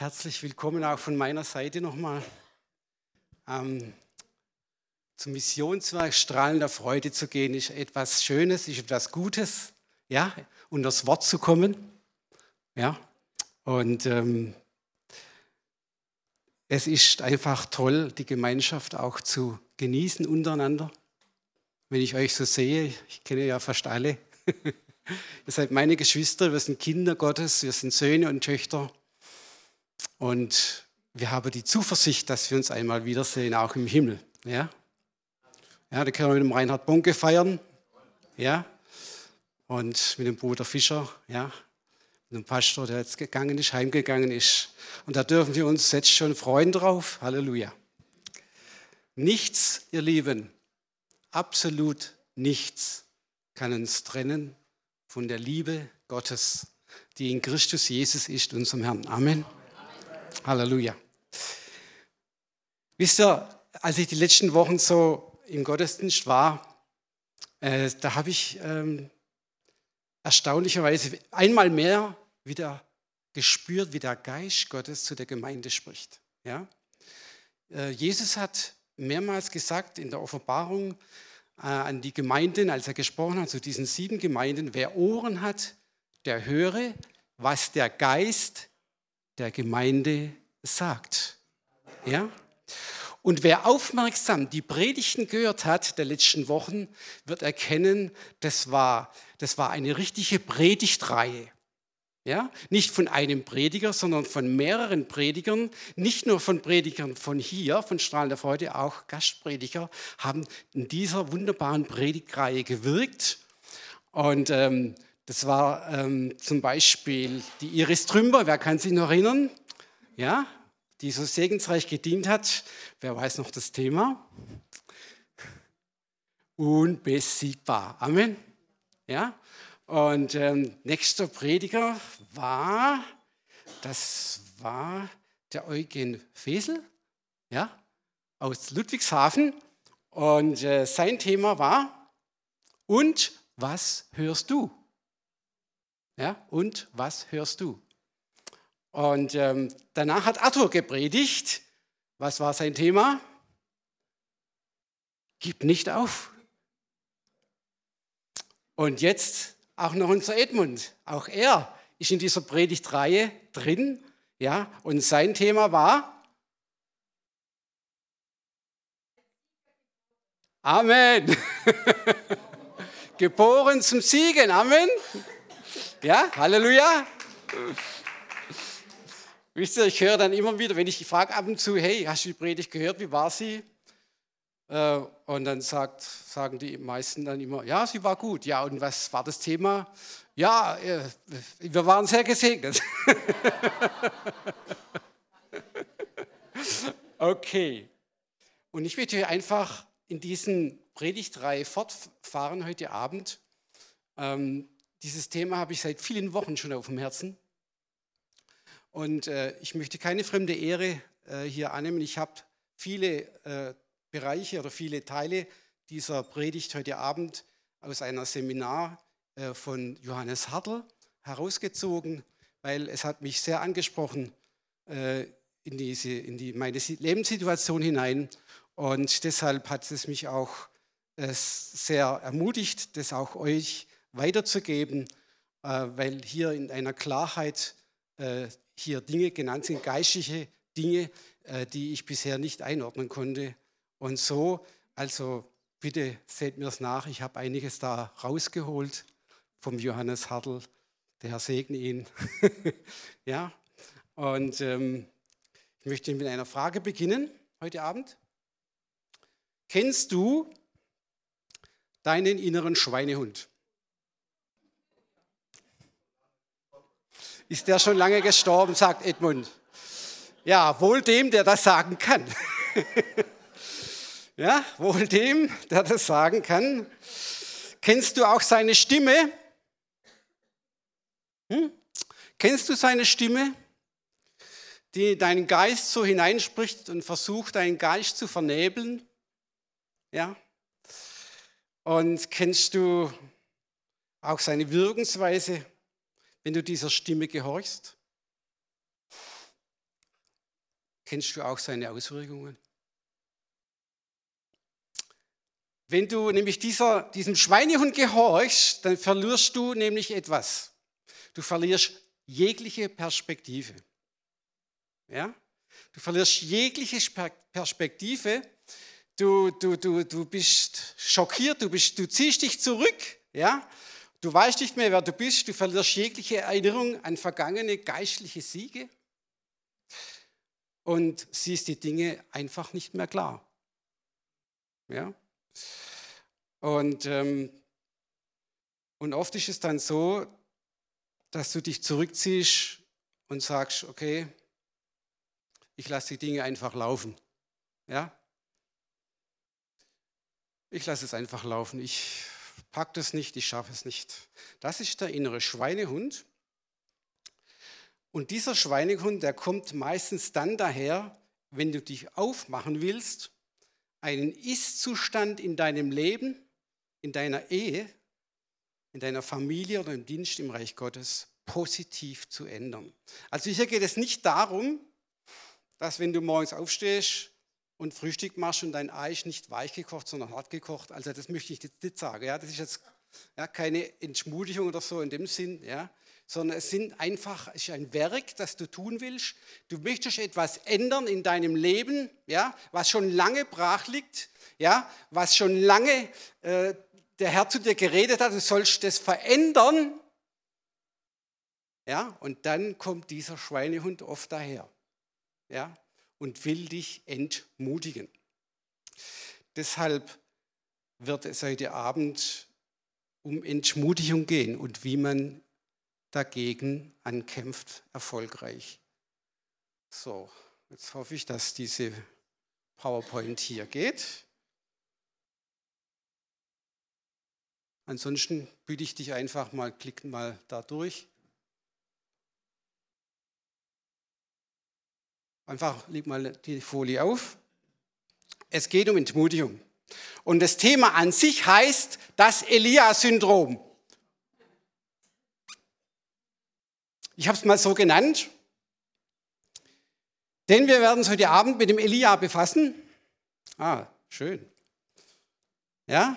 Herzlich willkommen auch von meiner Seite nochmal. Ähm, zum Missionswerk strahlender Freude zu gehen, ist etwas Schönes, ist etwas Gutes, ja, und das Wort zu kommen, ja. Und ähm, es ist einfach toll, die Gemeinschaft auch zu genießen untereinander. Wenn ich euch so sehe, ich kenne ja fast alle. Ihr seid meine Geschwister, wir sind Kinder Gottes, wir sind Söhne und Töchter. Und wir haben die Zuversicht, dass wir uns einmal wiedersehen, auch im Himmel. Ja, ja da können wir mit dem Reinhard Bonke feiern. Ja, und mit dem Bruder Fischer. Ja, mit dem Pastor, der jetzt gegangen ist, heimgegangen ist. Und da dürfen wir uns jetzt schon freuen drauf. Halleluja. Nichts, ihr Lieben, absolut nichts kann uns trennen von der Liebe Gottes, die in Christus Jesus ist, unserem Herrn. Amen. Halleluja. Wisst ihr, als ich die letzten Wochen so im Gottesdienst war, äh, da habe ich ähm, erstaunlicherweise einmal mehr wieder gespürt, wie der Geist Gottes zu der Gemeinde spricht. Ja? Äh, Jesus hat mehrmals gesagt in der Offenbarung äh, an die Gemeinden, als er gesprochen hat, zu diesen sieben Gemeinden, wer Ohren hat, der höre, was der Geist der Gemeinde sagt. Ja? Und wer aufmerksam die Predigten gehört hat der letzten Wochen, wird erkennen, das war, das war eine richtige Predigtreihe. Ja? Nicht von einem Prediger, sondern von mehreren Predigern. Nicht nur von Predigern von hier, von Strahlen der Freude, auch Gastprediger haben in dieser wunderbaren Predigtreihe gewirkt. Und ähm, das war ähm, zum Beispiel die Iris Trümber, wer kann sich noch erinnern? Ja, die so segensreich gedient hat. Wer weiß noch das Thema? Unbesiegbar. Amen. Ja, und ähm, nächster Prediger war, das war der Eugen Fesel, ja, aus Ludwigshafen. Und äh, sein Thema war, und was hörst du? Ja, und was hörst du? Und ähm, danach hat Arthur gepredigt. Was war sein Thema? Gib nicht auf. Und jetzt auch noch unser Edmund. Auch er ist in dieser Predigtreihe drin. Ja, und sein Thema war Amen. Geboren zum Siegen. Amen. Ja, Halleluja. Wisst ihr, ich höre dann immer wieder, wenn ich frage ab und zu, hey, hast du die Predigt gehört, wie war sie? Äh, und dann sagt, sagen die meisten dann immer, ja, sie war gut. Ja, und was war das Thema? Ja, äh, wir waren sehr gesegnet. okay. Und ich möchte einfach in diesen Predigtreihe fortfahren heute Abend. Ähm, dieses Thema habe ich seit vielen Wochen schon auf dem Herzen. Und äh, ich möchte keine fremde Ehre äh, hier annehmen. Ich habe viele äh, Bereiche oder viele Teile dieser Predigt heute Abend aus einer Seminar äh, von Johannes Hartl herausgezogen, weil es hat mich sehr angesprochen äh, in, diese, in die, meine Lebenssituation hinein. Und deshalb hat es mich auch äh, sehr ermutigt, das auch euch weiterzugeben, äh, weil hier in einer Klarheit äh, hier Dinge genannt sind, geistliche Dinge, äh, die ich bisher nicht einordnen konnte. Und so, also bitte seht mir es nach, ich habe einiges da rausgeholt vom Johannes Hartl. Der Herr segne ihn. ja, und ähm, ich möchte mit einer Frage beginnen heute Abend. Kennst du deinen inneren Schweinehund? Ist der schon lange gestorben, sagt Edmund. Ja, wohl dem, der das sagen kann. ja, wohl dem, der das sagen kann. Kennst du auch seine Stimme? Hm? Kennst du seine Stimme, die deinen Geist so hineinspricht und versucht, deinen Geist zu vernebeln? Ja. Und kennst du auch seine Wirkensweise? Wenn du dieser Stimme gehorchst? Kennst du auch seine Auswirkungen? Wenn du nämlich dieser, diesem Schweinehund gehorchst, dann verlierst du nämlich etwas. Du verlierst jegliche Perspektive. Ja? Du verlierst jegliche Perspektive. Du, du, du, du bist schockiert, du, bist, du ziehst dich zurück. Ja? Du weißt nicht mehr, wer du bist. Du verlierst jegliche Erinnerung an vergangene geistliche Siege und siehst die Dinge einfach nicht mehr klar. Ja? Und, ähm, und oft ist es dann so, dass du dich zurückziehst und sagst, okay, ich lasse die Dinge einfach laufen. Ja? Ich lasse es einfach laufen. Ich packe das nicht, ich schaffe es nicht. Das ist der innere Schweinehund. Und dieser Schweinehund, der kommt meistens dann daher, wenn du dich aufmachen willst, einen Ist-Zustand in deinem Leben in deiner Ehe, in deiner Familie oder im Dienst im Reich Gottes positiv zu ändern. Also hier geht es nicht darum, dass wenn du morgens aufstehst und Frühstück machst und dein Ei ist nicht weich gekocht, sondern hart gekocht, also das möchte ich jetzt nicht sagen. Ja, das ist jetzt ja, keine Entschmudigung oder so in dem Sinn, ja, sondern es sind einfach, es ist ein Werk, das du tun willst. Du möchtest etwas ändern in deinem Leben, ja, was schon lange brach liegt, ja, was schon lange äh, der Herr zu dir geredet hat, du sollst das verändern. Ja, und dann kommt dieser Schweinehund oft daher. Ja, und will dich entmutigen. Deshalb wird es heute Abend um Entmutigung gehen und wie man dagegen ankämpft, erfolgreich. So, jetzt hoffe ich, dass diese PowerPoint hier geht. Ansonsten bitte ich dich einfach mal, klick mal da durch. Einfach leg mal die Folie auf. Es geht um Entmutigung. Und das Thema an sich heißt das Elia-Syndrom. Ich habe es mal so genannt, denn wir werden uns heute Abend mit dem Elia befassen. Ah, schön. Ja,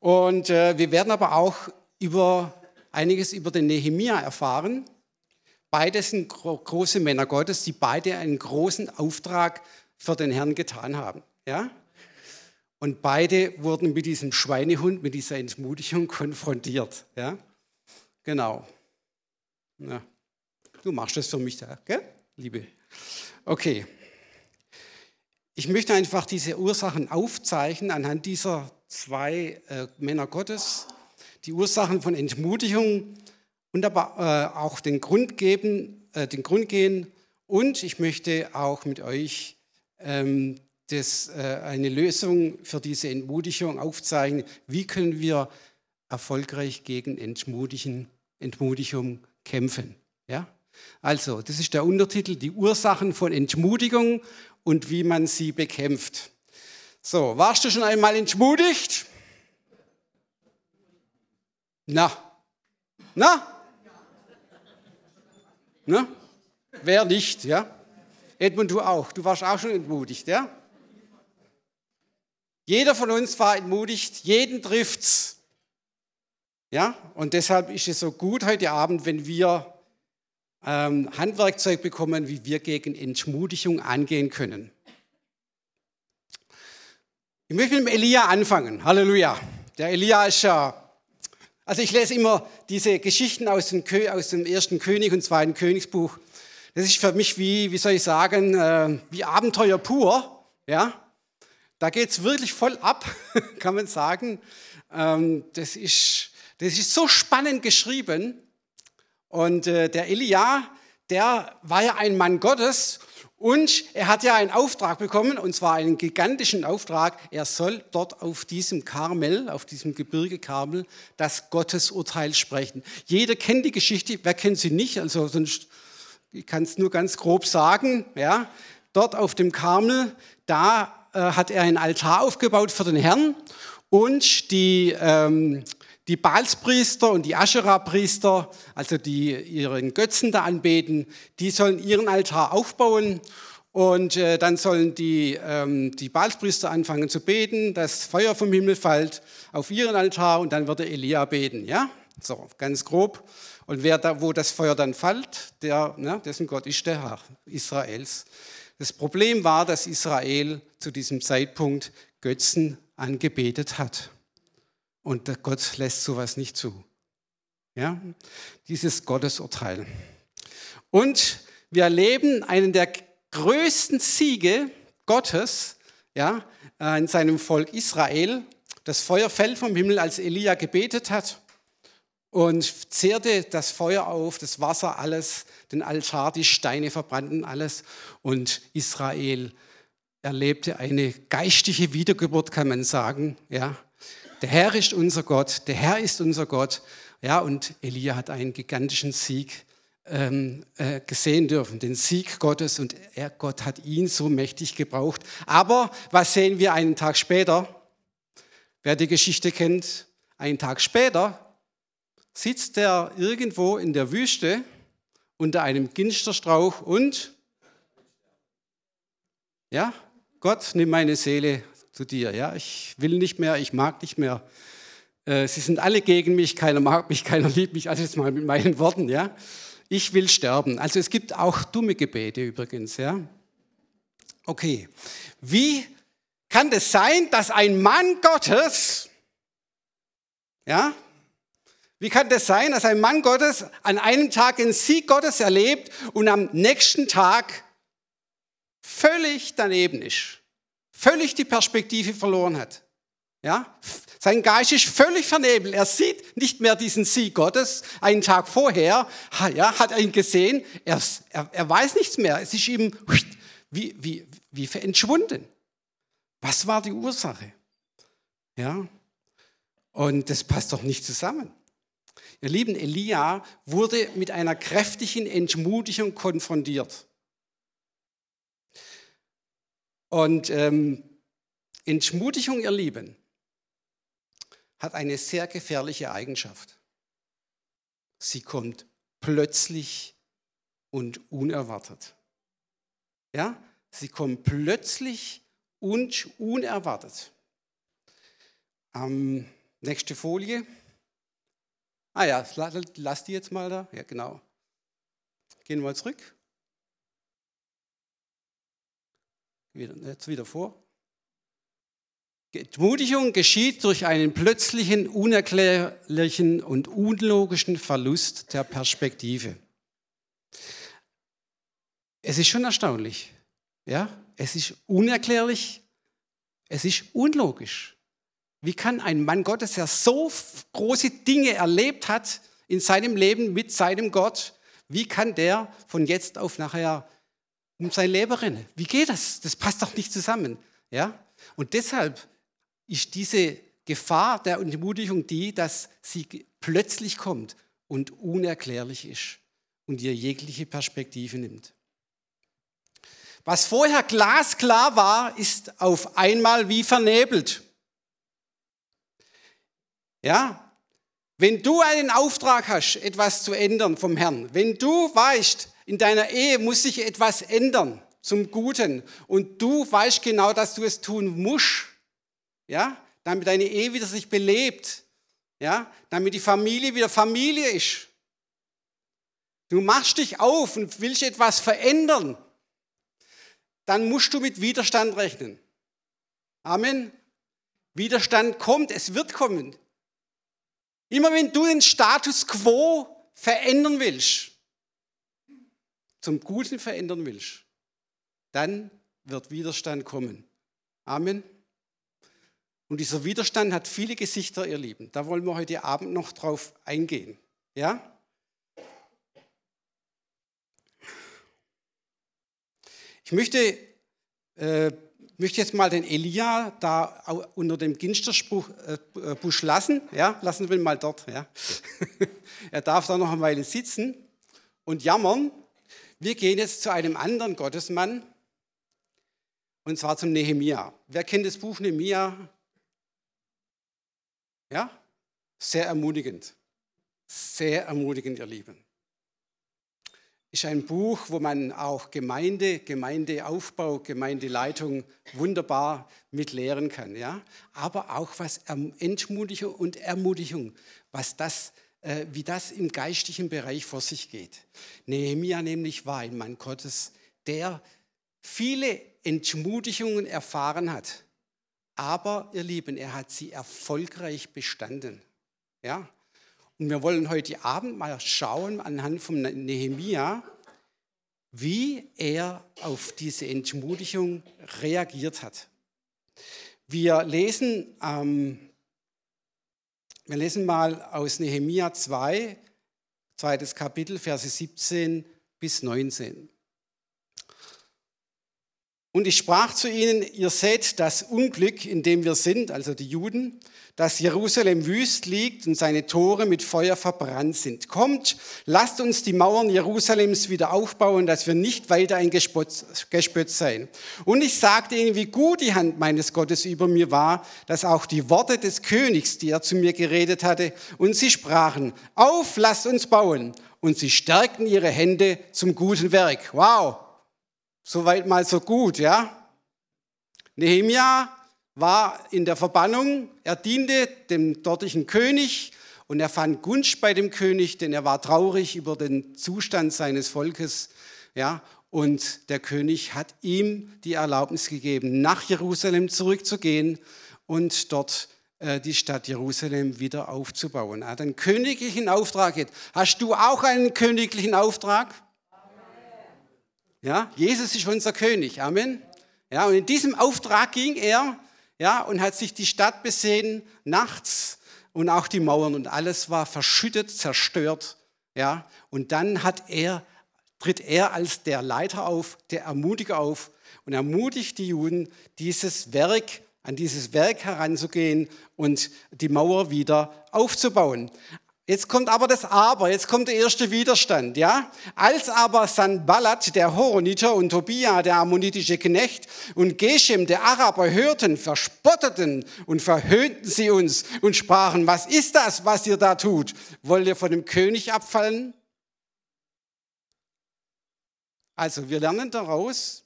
und äh, wir werden aber auch über einiges über den Nehemia erfahren. Beides sind gro große Männer Gottes, die beide einen großen Auftrag für den Herrn getan haben. Ja? Und beide wurden mit diesem Schweinehund, mit dieser Entmutigung konfrontiert. Ja? Genau. Ja. Du machst das für mich da, gell? Liebe. Okay. Ich möchte einfach diese Ursachen aufzeichnen anhand dieser zwei äh, Männer Gottes, die Ursachen von Entmutigung und aber äh, auch den Grund geben, äh, den Grund gehen. Und ich möchte auch mit euch ähm, das, äh, eine Lösung für diese Entmutigung aufzeigen. Wie können wir erfolgreich gegen Entmutigen, Entmutigung kämpfen? Ja? Also, das ist der Untertitel, die Ursachen von Entmutigung und wie man sie bekämpft. So, warst du schon einmal entmutigt? Na, na, na, wer nicht, ja? Edmund, du auch, du warst auch schon entmutigt, ja? Jeder von uns war entmutigt, jeden trifft's. Ja, und deshalb ist es so gut heute Abend, wenn wir ähm, Handwerkzeug bekommen, wie wir gegen Entmutigung angehen können. Ich möchte mit dem Elia anfangen. Halleluja. Der Elia ist ja, also ich lese immer diese Geschichten aus dem, aus dem ersten König und zweiten Königsbuch. Das ist für mich wie, wie soll ich sagen, äh, wie Abenteuer pur. Ja, da geht es wirklich voll ab, kann man sagen. Ähm, das, ist, das ist so spannend geschrieben. Und äh, der Elia, der war ja ein Mann Gottes und er hat ja einen Auftrag bekommen, und zwar einen gigantischen Auftrag. Er soll dort auf diesem Karmel, auf diesem Gebirge Karmel, das Gottesurteil sprechen. Jeder kennt die Geschichte, wer kennt sie nicht? Also sonst, ich kann es nur ganz grob sagen. Ja, dort auf dem Karmel, da äh, hat er einen Altar aufgebaut für den Herrn und die ähm, die Baalspriester und die Aschera-Priester, also die ihren Götzen da anbeten, die sollen ihren Altar aufbauen Und äh, dann sollen die, ähm, die Balspriester anfangen zu beten, dass Feuer vom Himmel fällt auf ihren Altar und dann würde Elia beten. Ja, so ganz grob. Und wer da, wo das Feuer dann fällt, der, ne, dessen Gott ist der Herr Israels. Das Problem war, dass Israel zu diesem Zeitpunkt Götzen angebetet hat. Und Gott lässt sowas nicht zu. Ja, dieses Gottesurteil. Und wir erleben einen der größten Siege Gottes ja, äh, in seinem Volk Israel. Das Feuer fällt vom Himmel, als Elia gebetet hat und zehrte das Feuer auf, das Wasser, alles, den Altar, die Steine verbrannten alles. Und Israel erlebte eine geistige Wiedergeburt, kann man sagen. Ja. Der Herr ist unser Gott, der Herr ist unser Gott. Ja, und Elia hat einen gigantischen Sieg ähm, äh, gesehen dürfen, den Sieg Gottes und er, Gott hat ihn so mächtig gebraucht. Aber was sehen wir einen Tag später? Wer die Geschichte kennt, einen Tag später sitzt er irgendwo in der Wüste unter einem Ginsterstrauch und ja, Gott, nimm meine Seele zu dir. Ja, ich will nicht mehr, ich mag nicht mehr. Äh, sie sind alle gegen mich, keiner mag mich, keiner liebt mich. Also jetzt mal mit meinen Worten, ja ich will sterben. Also es gibt auch dumme Gebete übrigens, ja. Okay. Wie kann es sein, dass ein Mann Gottes, ja, wie kann das sein, dass ein Mann Gottes an einem Tag den Sieg Gottes erlebt und am nächsten Tag völlig daneben ist, völlig die Perspektive verloren hat? Ja, sein Geist ist völlig vernebelt. Er sieht nicht mehr diesen Sieg Gottes. Einen Tag vorher ja, hat er ihn gesehen. Er, er, er weiß nichts mehr. Es ist ihm wie, wie, wie entschwunden. Was war die Ursache? Ja, und das passt doch nicht zusammen. Ihr lieben, Elia wurde mit einer kräftigen Entmutigung konfrontiert. Und ähm, Entmutigung, ihr Lieben, hat eine sehr gefährliche Eigenschaft. Sie kommt plötzlich und unerwartet. Ja, sie kommt plötzlich und unerwartet. Ähm, nächste Folie. Ah ja, lass die jetzt mal da. Ja, genau. Gehen wir zurück. Jetzt wieder vor. Entmutigung geschieht durch einen plötzlichen, unerklärlichen und unlogischen Verlust der Perspektive. Es ist schon erstaunlich. Ja, es ist unerklärlich, es ist unlogisch. Wie kann ein Mann Gottes, der so große Dinge erlebt hat in seinem Leben mit seinem Gott, wie kann der von jetzt auf nachher um sein Leben rennen? Wie geht das? Das passt doch nicht zusammen. Ja? Und deshalb ist diese Gefahr der Entmutigung die, dass sie plötzlich kommt und unerklärlich ist und dir jegliche Perspektive nimmt. Was vorher glasklar war, ist auf einmal wie vernebelt. Ja, wenn du einen Auftrag hast, etwas zu ändern vom Herrn, wenn du weißt, in deiner Ehe muss sich etwas ändern zum Guten und du weißt genau, dass du es tun musst, ja, damit deine Ehe wieder sich belebt, ja, damit die Familie wieder Familie ist. Du machst dich auf und willst etwas verändern, dann musst du mit Widerstand rechnen. Amen. Widerstand kommt, es wird kommen. Immer wenn du den Status quo verändern willst, zum Guten verändern willst, dann wird Widerstand kommen. Amen. Und dieser Widerstand hat viele Gesichter, ihr Lieben. Da wollen wir heute Abend noch drauf eingehen. Ja? Ich möchte, äh, möchte jetzt mal den Elia da unter dem Ginsterbusch äh, lassen. Ja? Lassen wir ihn mal dort. Ja? er darf da noch eine Weile sitzen und jammern. Wir gehen jetzt zu einem anderen Gottesmann, und zwar zum Nehemia. Wer kennt das Buch Nehemia? Ja? Sehr ermutigend. Sehr ermutigend, ihr Lieben. ist ein Buch, wo man auch Gemeinde, Gemeindeaufbau, Gemeindeleitung wunderbar mit lehren kann. Ja? Aber auch was Entmutigung und Ermutigung, was das, äh, wie das im geistlichen Bereich vor sich geht. Nehemia nämlich war ein Mann Gottes, der viele Entmutigungen erfahren hat. Aber, ihr Lieben, er hat sie erfolgreich bestanden. Ja? Und wir wollen heute Abend mal schauen anhand von Nehemia, wie er auf diese Entmutigung reagiert hat. Wir lesen, ähm, wir lesen mal aus Nehemia 2, zweites Kapitel, Verse 17 bis 19. Und ich sprach zu ihnen, ihr seht das Unglück, in dem wir sind, also die Juden, dass Jerusalem wüst liegt und seine Tore mit Feuer verbrannt sind. Kommt, lasst uns die Mauern Jerusalems wieder aufbauen, dass wir nicht weiter ein Gespött sein. Und ich sagte ihnen, wie gut die Hand meines Gottes über mir war, dass auch die Worte des Königs, die er zu mir geredet hatte, und sie sprachen, auf, lasst uns bauen. Und sie stärkten ihre Hände zum guten Werk. Wow, Soweit mal so gut, ja. Nehemia war in der Verbannung, er diente dem dortigen König und er fand Gunst bei dem König, denn er war traurig über den Zustand seines Volkes, ja. Und der König hat ihm die Erlaubnis gegeben, nach Jerusalem zurückzugehen und dort äh, die Stadt Jerusalem wieder aufzubauen. Er hat einen königlichen Auftrag. Hast du auch einen königlichen Auftrag? Ja, Jesus ist unser König. Amen. Ja, und in diesem Auftrag ging er, ja, und hat sich die Stadt besehen nachts und auch die Mauern und alles war verschüttet, zerstört. Ja, und dann hat er, tritt er als der Leiter auf, der Ermutiger auf und ermutigt die Juden, dieses Werk, an dieses Werk heranzugehen und die Mauer wieder aufzubauen. Jetzt kommt aber das Aber, jetzt kommt der erste Widerstand, ja? Als aber Sanballat, der Horoniter und Tobia, der ammonitische Knecht und Geshem, der Araber, hörten, verspotteten und verhöhnten sie uns und sprachen, was ist das, was ihr da tut? Wollt ihr von dem König abfallen? Also wir lernen daraus,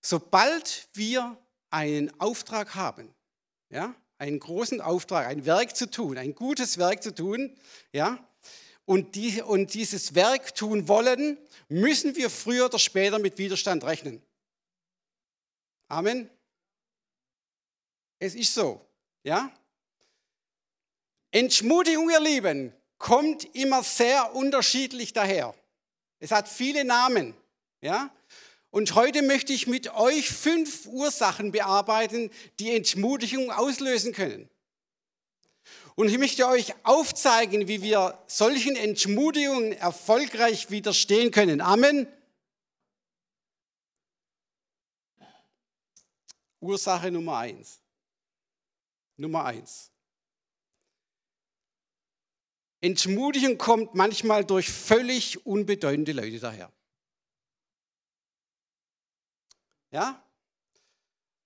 sobald wir einen Auftrag haben, ja, einen großen Auftrag, ein Werk zu tun, ein gutes Werk zu tun, ja, und, die, und dieses Werk tun wollen, müssen wir früher oder später mit Widerstand rechnen. Amen. Es ist so, ja. Entschmutigung, ihr Lieben, kommt immer sehr unterschiedlich daher. Es hat viele Namen, ja. Und heute möchte ich mit euch fünf Ursachen bearbeiten, die Entmutigung auslösen können. Und ich möchte euch aufzeigen, wie wir solchen Entmutigungen erfolgreich widerstehen können. Amen. Ursache Nummer eins. Nummer eins. Entmutigung kommt manchmal durch völlig unbedeutende Leute daher. Ja?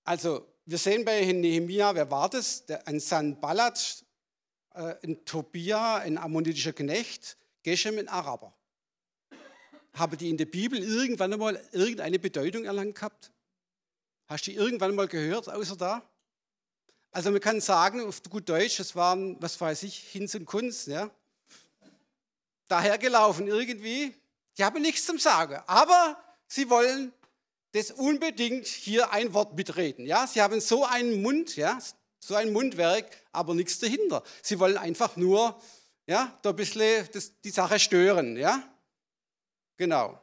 Also, wir sehen bei Nehemia, wer war das? ein Sanballat, äh, ein Tobia, ein ammonitischer Knecht, Geshem, ein Araber. Haben die in der Bibel irgendwann einmal irgendeine Bedeutung erlangt gehabt? Hast du die irgendwann mal gehört, außer da? Also man kann sagen, auf gut Deutsch, das waren, was weiß ich, Hinz und Kunst, ja? dahergelaufen irgendwie. Die haben nichts zum Sagen, aber sie wollen das unbedingt hier ein Wort mitreden. Ja, sie haben so einen Mund, ja, so ein Mundwerk, aber nichts dahinter. Sie wollen einfach nur, ja, da ein bisschen das, die Sache stören, ja. Genau.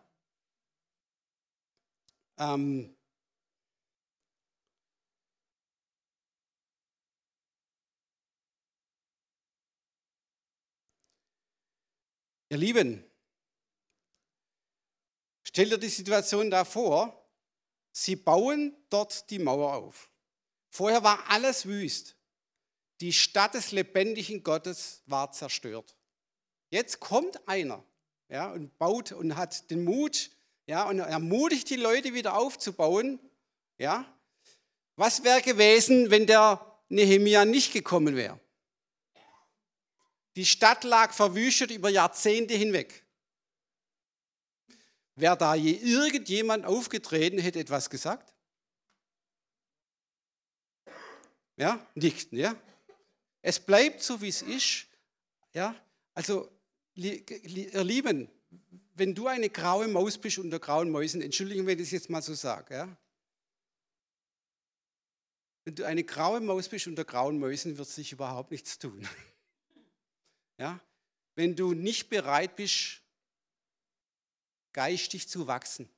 Ähm, Ihr Lieben, stellt dir die Situation da vor, Sie bauen dort die Mauer auf. Vorher war alles wüst. Die Stadt des lebendigen Gottes war zerstört. Jetzt kommt einer ja, und baut und hat den Mut ja, und ermutigt die Leute wieder aufzubauen. Ja. Was wäre gewesen, wenn der Nehemia nicht gekommen wäre? Die Stadt lag verwüstet über Jahrzehnte hinweg. Wäre da je irgendjemand aufgetreten, hätte etwas gesagt? Ja, nicht, ja? Es bleibt so, wie es ist. Ja, also, ihr Lieben, wenn du eine graue Maus bist unter grauen Mäusen, Entschuldigung, wenn ich das jetzt mal so sage, ja? Wenn du eine graue Maus bist unter grauen Mäusen, wird sich überhaupt nichts tun. Ja? Wenn du nicht bereit bist, geistig zu wachsen,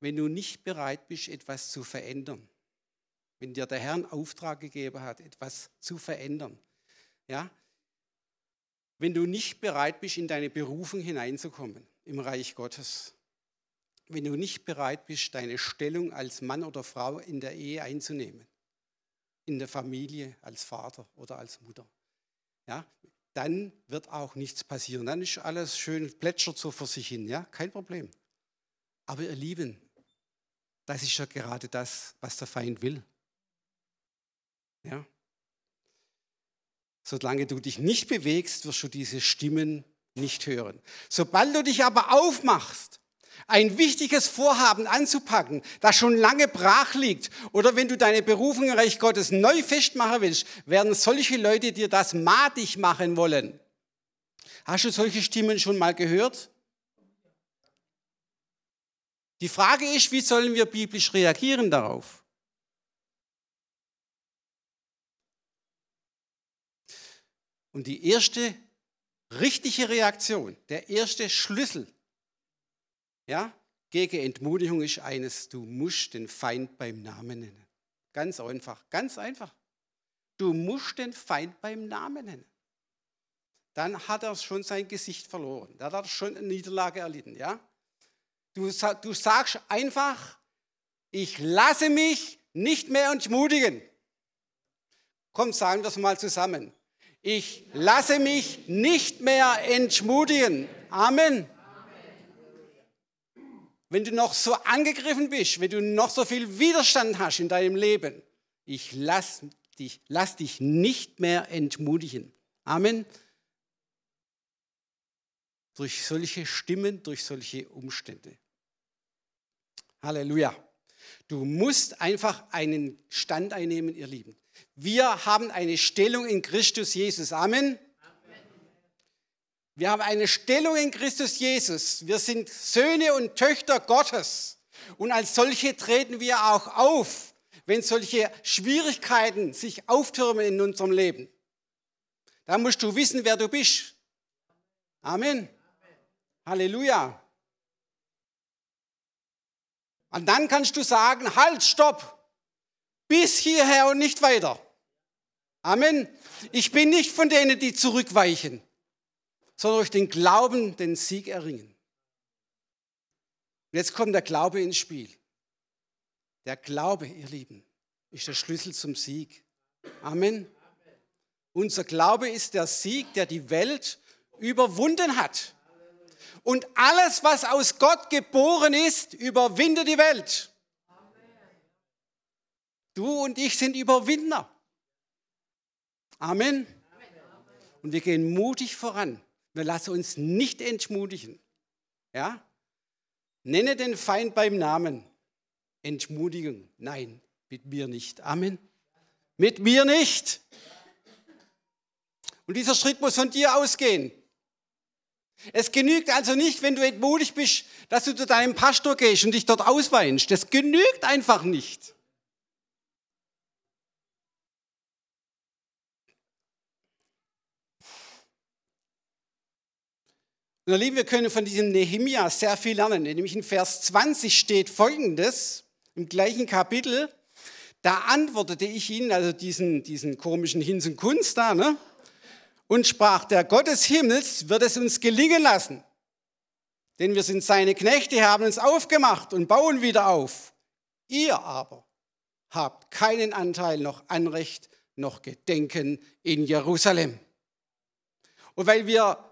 wenn du nicht bereit bist, etwas zu verändern, wenn dir der Herr einen Auftrag gegeben hat, etwas zu verändern, ja, wenn du nicht bereit bist, in deine Berufung hineinzukommen im Reich Gottes, wenn du nicht bereit bist, deine Stellung als Mann oder Frau in der Ehe einzunehmen, in der Familie als Vater oder als Mutter, ja, dann wird auch nichts passieren. Dann ist alles schön plätschert so vor sich hin, ja, kein Problem. Aber ihr Lieben, das ist ja gerade das, was der Feind will. Ja? Solange du dich nicht bewegst, wirst du diese Stimmen nicht hören. Sobald du dich aber aufmachst, ein wichtiges Vorhaben anzupacken, das schon lange brach liegt, oder wenn du deine Berufung im Reich Gottes neu festmachen willst, werden solche Leute dir das madig machen wollen. Hast du solche Stimmen schon mal gehört? Die Frage ist, wie sollen wir biblisch reagieren darauf? Und die erste richtige Reaktion, der erste Schlüssel ja, gegen Entmutigung ist eines, du musst den Feind beim Namen nennen. Ganz einfach, ganz einfach. Du musst den Feind beim Namen nennen. Dann hat er schon sein Gesicht verloren. Dann hat er schon eine Niederlage erlitten. Ja? Du, du sagst einfach, ich lasse mich nicht mehr entmutigen. Komm, sagen wir es mal zusammen. Ich lasse mich nicht mehr entmutigen. Amen. Wenn du noch so angegriffen bist, wenn du noch so viel Widerstand hast in deinem Leben, ich lass dich, lass dich nicht mehr entmutigen. Amen. Durch solche Stimmen, durch solche Umstände. Halleluja. Du musst einfach einen Stand einnehmen, ihr Lieben. Wir haben eine Stellung in Christus Jesus. Amen. Wir haben eine Stellung in Christus Jesus. Wir sind Söhne und Töchter Gottes. Und als solche treten wir auch auf, wenn solche Schwierigkeiten sich auftürmen in unserem Leben. Da musst du wissen, wer du bist. Amen. Halleluja. Und dann kannst du sagen, halt, stopp bis hierher und nicht weiter. Amen. Ich bin nicht von denen, die zurückweichen, sondern durch den Glauben den Sieg erringen. Und jetzt kommt der Glaube ins Spiel. Der Glaube, ihr Lieben, ist der Schlüssel zum Sieg. Amen. Unser Glaube ist der Sieg, der die Welt überwunden hat. Und alles, was aus Gott geboren ist, überwindet die Welt. Du und ich sind Überwinder. Amen. Und wir gehen mutig voran. Wir lassen uns nicht entmutigen. Ja? Nenne den Feind beim Namen. Entmutigung. Nein, mit mir nicht. Amen. Mit mir nicht. Und dieser Schritt muss von dir ausgehen. Es genügt also nicht, wenn du entmutigt bist, dass du zu deinem Pastor gehst und dich dort ausweinst. Das genügt einfach nicht. Und ihr Lieben, wir können von diesem Nehemia sehr viel lernen. Nämlich in Vers 20 steht folgendes, im gleichen Kapitel. Da antwortete ich ihnen, also diesen, diesen komischen Hinz und Kunst da, ne? und sprach, der Gott des Himmels wird es uns gelingen lassen. Denn wir sind seine Knechte, haben uns aufgemacht und bauen wieder auf. Ihr aber habt keinen Anteil noch Anrecht noch Gedenken in Jerusalem. Und weil wir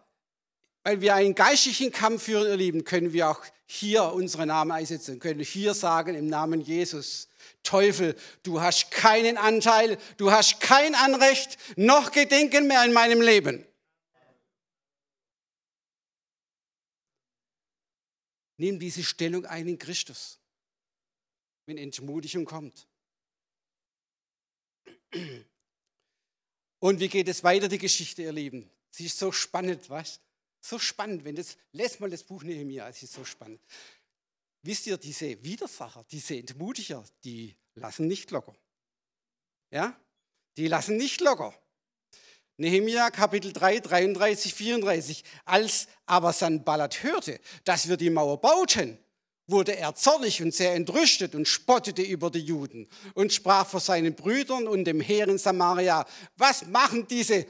weil wir einen geistlichen Kampf führen, ihr Lieben, können wir auch hier unsere Namen einsetzen, können hier sagen im Namen Jesus, Teufel, du hast keinen Anteil, du hast kein Anrecht, noch Gedenken mehr in meinem Leben. Nimm diese Stellung ein in Christus, wenn Entmutigung kommt. Und wie geht es weiter, die Geschichte, ihr Lieben? Sie ist so spannend, was? So spannend, wenn das, lest mal das Buch Nehemiah, es ist so spannend. Wisst ihr, diese Widersacher, diese Entmutiger, die lassen nicht locker. Ja? Die lassen nicht locker. Nehemiah Kapitel 3, 33, 34. Als aber Sanballat hörte, dass wir die Mauer bauten, wurde er zornig und sehr entrüstet und spottete über die Juden und sprach vor seinen Brüdern und dem Heer in Samaria, was machen diese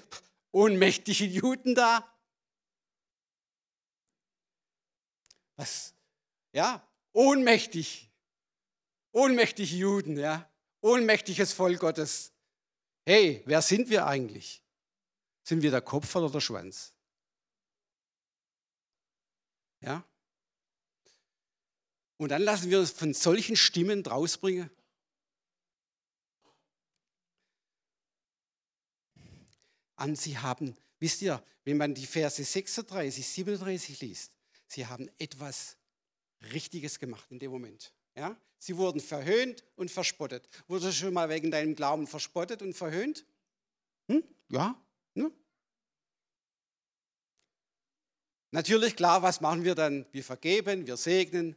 ohnmächtigen Juden da? Was? Ja, ohnmächtig. Ohnmächtige Juden, ja. Ohnmächtiges Volk Gottes. Hey, wer sind wir eigentlich? Sind wir der Kopf oder der Schwanz? Ja? Und dann lassen wir uns von solchen Stimmen rausbringen. An sie haben, wisst ihr, wenn man die Verse 36, 37 liest, sie haben etwas Richtiges gemacht in dem Moment. Ja? Sie wurden verhöhnt und verspottet. Wurdest du schon mal wegen deinem Glauben verspottet und verhöhnt? Hm? Ja? Hm? Natürlich, klar, was machen wir dann? Wir vergeben, wir segnen.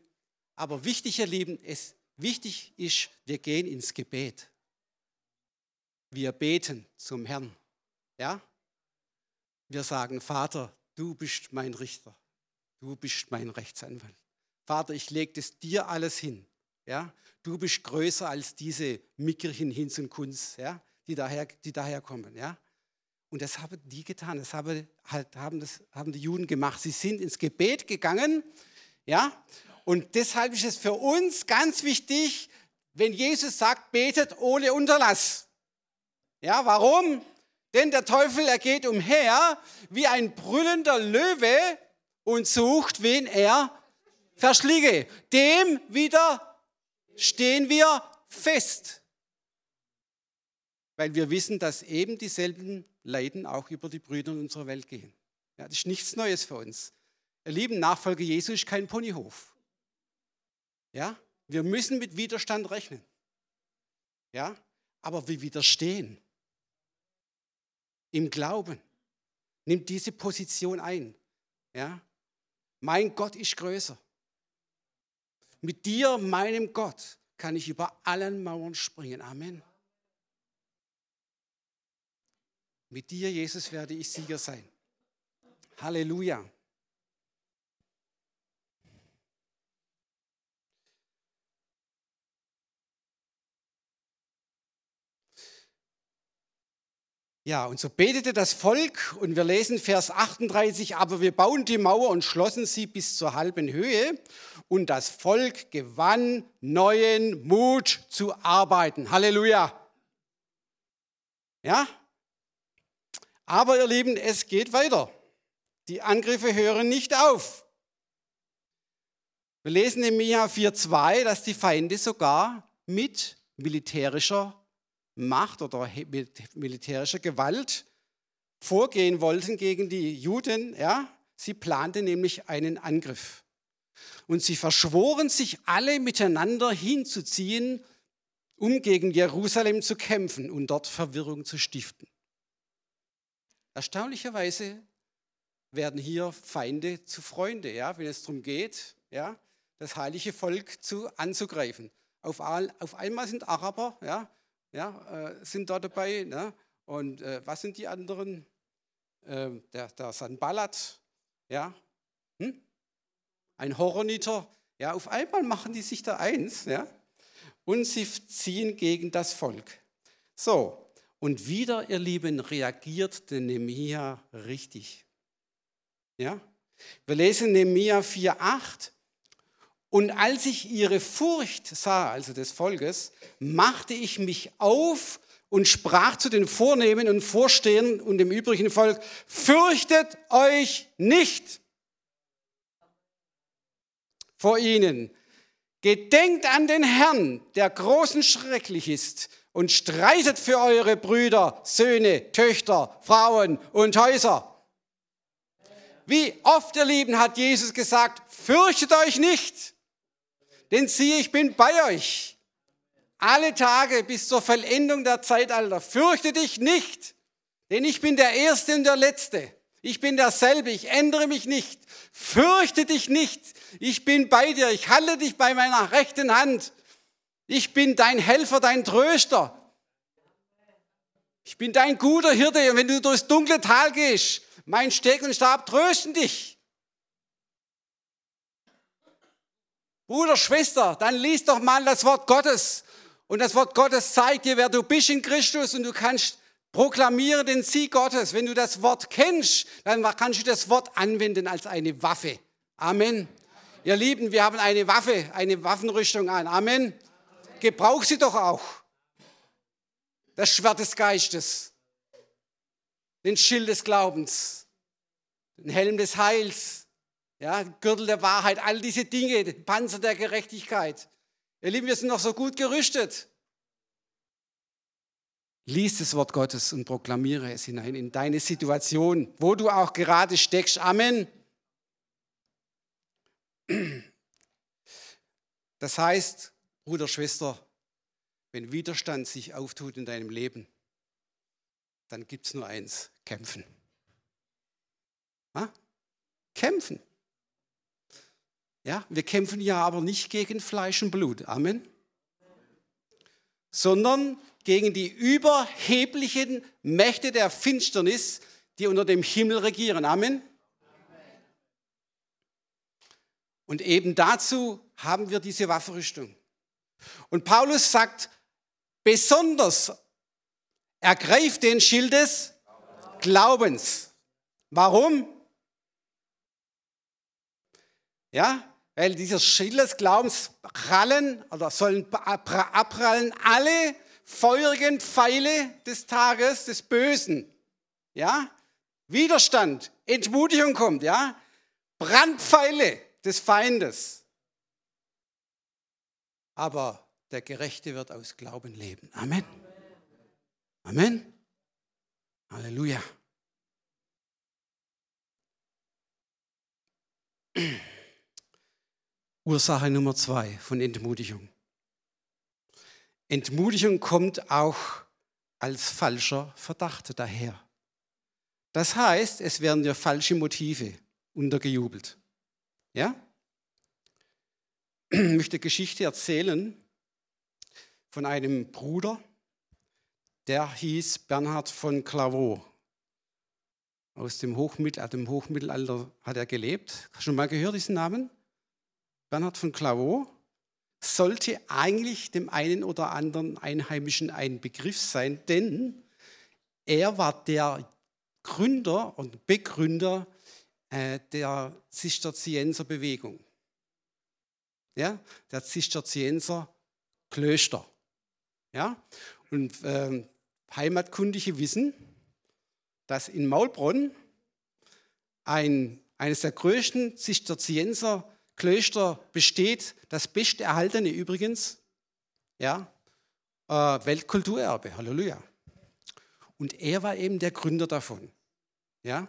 Aber wichtig, ihr Lieben, es, wichtig ist, wir gehen ins Gebet. Wir beten zum Herrn. Ja? Wir sagen, Vater, du bist mein Richter. Du bist mein Rechtsanwalt. Vater, ich lege das dir alles hin. Ja? Du bist größer als diese Mickerchen Hinz und Kunz, ja? die, daher, die daherkommen. Ja? Und das haben die getan, das haben, halt, haben, das haben die Juden gemacht. Sie sind ins Gebet gegangen. Ja? Und deshalb ist es für uns ganz wichtig, wenn Jesus sagt, betet ohne Unterlass. Ja, warum? Denn der Teufel, er geht umher wie ein brüllender Löwe und sucht, wen er verschlinge. Dem wieder stehen wir fest. Weil wir wissen, dass eben dieselben Leiden auch über die Brüder in unserer Welt gehen. Ja, das ist nichts Neues für uns. Ihr lieben Nachfolger Jesus ist kein Ponyhof. Ja, wir müssen mit Widerstand rechnen. Ja, aber wir widerstehen. Im Glauben. Nimmt diese Position ein. Ja, mein Gott ist größer. Mit dir, meinem Gott, kann ich über allen Mauern springen. Amen. Mit dir, Jesus, werde ich Sieger sein. Halleluja. Ja, und so betete das Volk und wir lesen Vers 38, aber wir bauen die Mauer und schlossen sie bis zur halben Höhe und das Volk gewann neuen Mut zu arbeiten. Halleluja. Ja, aber ihr Lieben, es geht weiter. Die Angriffe hören nicht auf. Wir lesen in Micha 4,2, dass die Feinde sogar mit militärischer Macht oder militärischer Gewalt vorgehen wollten gegen die Juden. Ja? Sie planten nämlich einen Angriff. Und sie verschworen sich alle miteinander hinzuziehen, um gegen Jerusalem zu kämpfen und dort Verwirrung zu stiften. Erstaunlicherweise werden hier Feinde zu Freunde, ja, wenn es darum geht, ja, das heilige Volk zu, anzugreifen. Auf, all, auf einmal sind Araber, ja, ja, äh, sind da dabei. Ne? Und äh, was sind die anderen? Äh, der, der Sanballat, ja, hm? ein Horoniter. Ja, auf einmal machen die sich da eins, ja, und sie ziehen gegen das Volk. So, und wieder, ihr Lieben, reagiert der Nehemia richtig. Ja? Wir lesen Nehemia 4,8. Und als ich ihre Furcht sah, also des Volkes, machte ich mich auf und sprach zu den Vornehmen und Vorstehern und dem übrigen Volk, fürchtet euch nicht vor ihnen. Gedenkt an den Herrn, der groß und schrecklich ist und streitet für eure Brüder, Söhne, Töchter, Frauen und Häuser. Wie oft, ihr Lieben, hat Jesus gesagt, fürchtet euch nicht, denn siehe, ich bin bei euch. Alle Tage bis zur Vollendung der Zeitalter. Fürchte dich nicht, denn ich bin der Erste und der Letzte. Ich bin derselbe, ich ändere mich nicht. Fürchte dich nicht, ich bin bei dir, ich halte dich bei meiner rechten Hand. Ich bin dein Helfer, dein Tröster. Ich bin dein guter Hirte und wenn du durchs dunkle Tal gehst, mein Steck und Stab trösten dich. Bruder, Schwester, dann lies doch mal das Wort Gottes. Und das Wort Gottes zeigt dir, wer du bist in Christus und du kannst proklamieren den Sieg Gottes. Wenn du das Wort kennst, dann kannst du das Wort anwenden als eine Waffe. Amen. Ihr Lieben, wir haben eine Waffe, eine Waffenrüstung an. Amen. Gebrauch sie doch auch. Das Schwert des Geistes, den Schild des Glaubens, den Helm des Heils, ja, Gürtel der Wahrheit, all diese Dinge, Panzer der Gerechtigkeit. Ihr Lieben, wir sind noch so gut gerüstet. Lies das Wort Gottes und proklamiere es hinein in deine Situation, wo du auch gerade steckst. Amen. Das heißt, Bruder, Schwester, wenn Widerstand sich auftut in deinem Leben, dann gibt es nur eins, kämpfen. Ha? Kämpfen. Ja, wir kämpfen ja aber nicht gegen Fleisch und Blut. Amen. Sondern gegen die überheblichen Mächte der Finsternis, die unter dem Himmel regieren. Amen. Und eben dazu haben wir diese Waffenrüstung. Und Paulus sagt besonders, ergreift den Schild des Glaubens. Warum? Ja, weil dieser Schild des Glaubens prallen oder sollen abprallen alle feurigen Pfeile des Tages des Bösen. Ja? Widerstand, Entmutigung kommt, ja? Brandpfeile des Feindes. Aber der Gerechte wird aus Glauben leben. Amen. Amen. Halleluja. Ursache Nummer zwei von Entmutigung. Entmutigung kommt auch als falscher Verdacht daher. Das heißt, es werden dir falsche Motive untergejubelt. Ja? Ich möchte Geschichte erzählen von einem Bruder, der hieß Bernhard von Clairvaux. Aus dem, Hochmittel, dem Hochmittelalter hat er gelebt. Hast du schon mal gehört diesen Namen? Bernhard von Clairvaux sollte eigentlich dem einen oder anderen Einheimischen ein Begriff sein, denn er war der Gründer und Begründer äh, der Zisterzienser Bewegung. Ja, der Zisterzienser Klöster. Ja, und äh, Heimatkundige wissen, dass in Maulbronn ein, eines der größten Zisterzienser Klöster besteht, das beste erhaltene übrigens, ja, äh, Weltkulturerbe, Halleluja. Und er war eben der Gründer davon. Ja?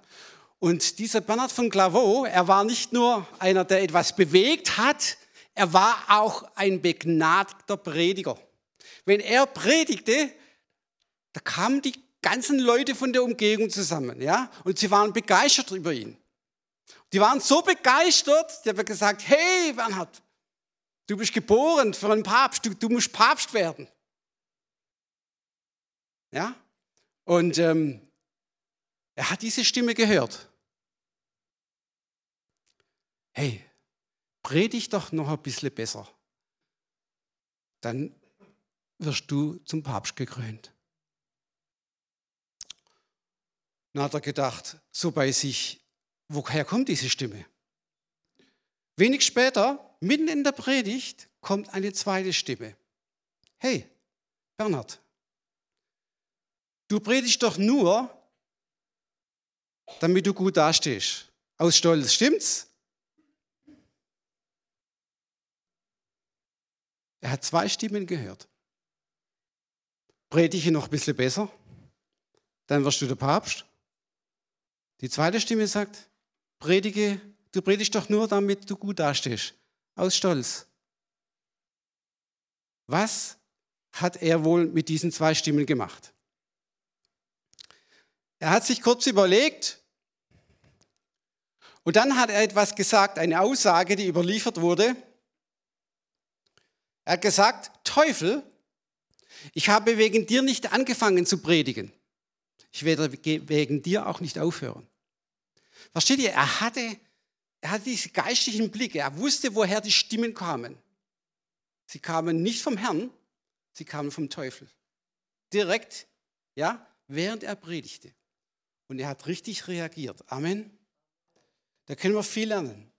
Und dieser Bernhard von Clairvaux, er war nicht nur einer, der etwas bewegt hat, er war auch ein begnadigter Prediger. Wenn er predigte, da kamen die ganzen Leute von der Umgebung zusammen, ja, und sie waren begeistert über ihn. Die waren so begeistert, die haben gesagt, hey Bernhard, du bist geboren für einen Papst, du, du musst Papst werden. Ja? Und ähm, er hat diese Stimme gehört. Hey, predig doch noch ein bisschen besser. Dann wirst du zum Papst gekrönt. Dann hat er gedacht, so bei sich, woher kommt diese Stimme? Wenig später, mitten in der Predigt, kommt eine zweite Stimme. Hey, Bernhard, du predigst doch nur, damit du gut dastehst. Aus Stolz, stimmt's? Er hat zwei Stimmen gehört. Predige noch ein bisschen besser, dann wirst du der Papst. Die zweite Stimme sagt, predige, du predigst doch nur, damit du gut dastehst. Aus Stolz. Was hat er wohl mit diesen zwei Stimmen gemacht? Er hat sich kurz überlegt und dann hat er etwas gesagt, eine Aussage, die überliefert wurde. Er hat gesagt, Teufel, ich habe wegen dir nicht angefangen zu predigen. Ich werde wegen dir auch nicht aufhören. Versteht ihr? Er hatte, er hatte diesen geistlichen Blick. Er wusste, woher die Stimmen kamen. Sie kamen nicht vom Herrn, sie kamen vom Teufel. Direkt, ja, während er predigte. Und er hat richtig reagiert. Amen. Da können wir viel lernen.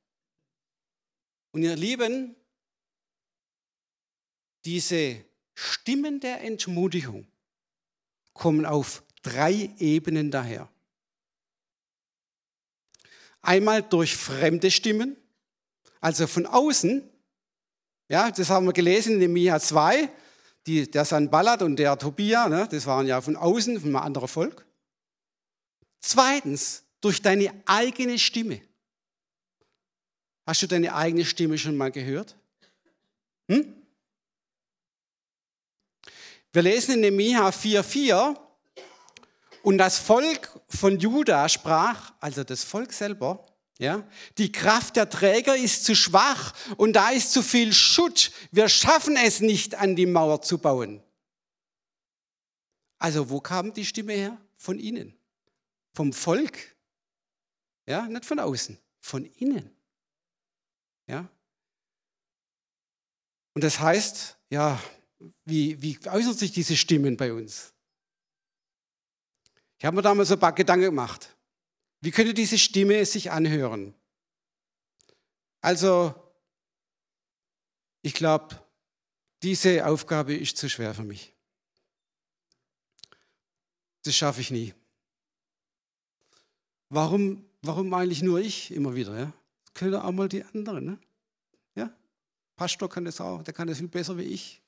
Und ihr Lieben, diese Stimmen der Entmutigung kommen auf drei Ebenen daher. Einmal durch fremde Stimmen, also von außen. Ja, das haben wir gelesen in Nehemiah 2. Die, der Sanballat und der Tobia, ne, das waren ja von außen, von einem anderen Volk. Zweitens, durch deine eigene Stimme. Hast du deine eigene Stimme schon mal gehört? Hm? Wir lesen in Nehemiah 4,4 und das Volk von Juda sprach, also das Volk selber, ja, die Kraft der Träger ist zu schwach und da ist zu viel Schutt. Wir schaffen es nicht, an die Mauer zu bauen. Also wo kam die Stimme her? Von innen. Vom Volk. Ja, nicht von außen, von innen. Ja? Und das heißt, ja, wie, wie äußert sich diese Stimmen bei uns? Ich habe mir damals so ein paar Gedanken gemacht. Wie könnte diese Stimme sich anhören? Also, ich glaube, diese Aufgabe ist zu schwer für mich. Das schaffe ich nie. Warum, warum eigentlich nur ich immer wieder? Ja? können auch mal die anderen. Ne? Ja? Pastor kann das auch, der kann das viel besser wie ich.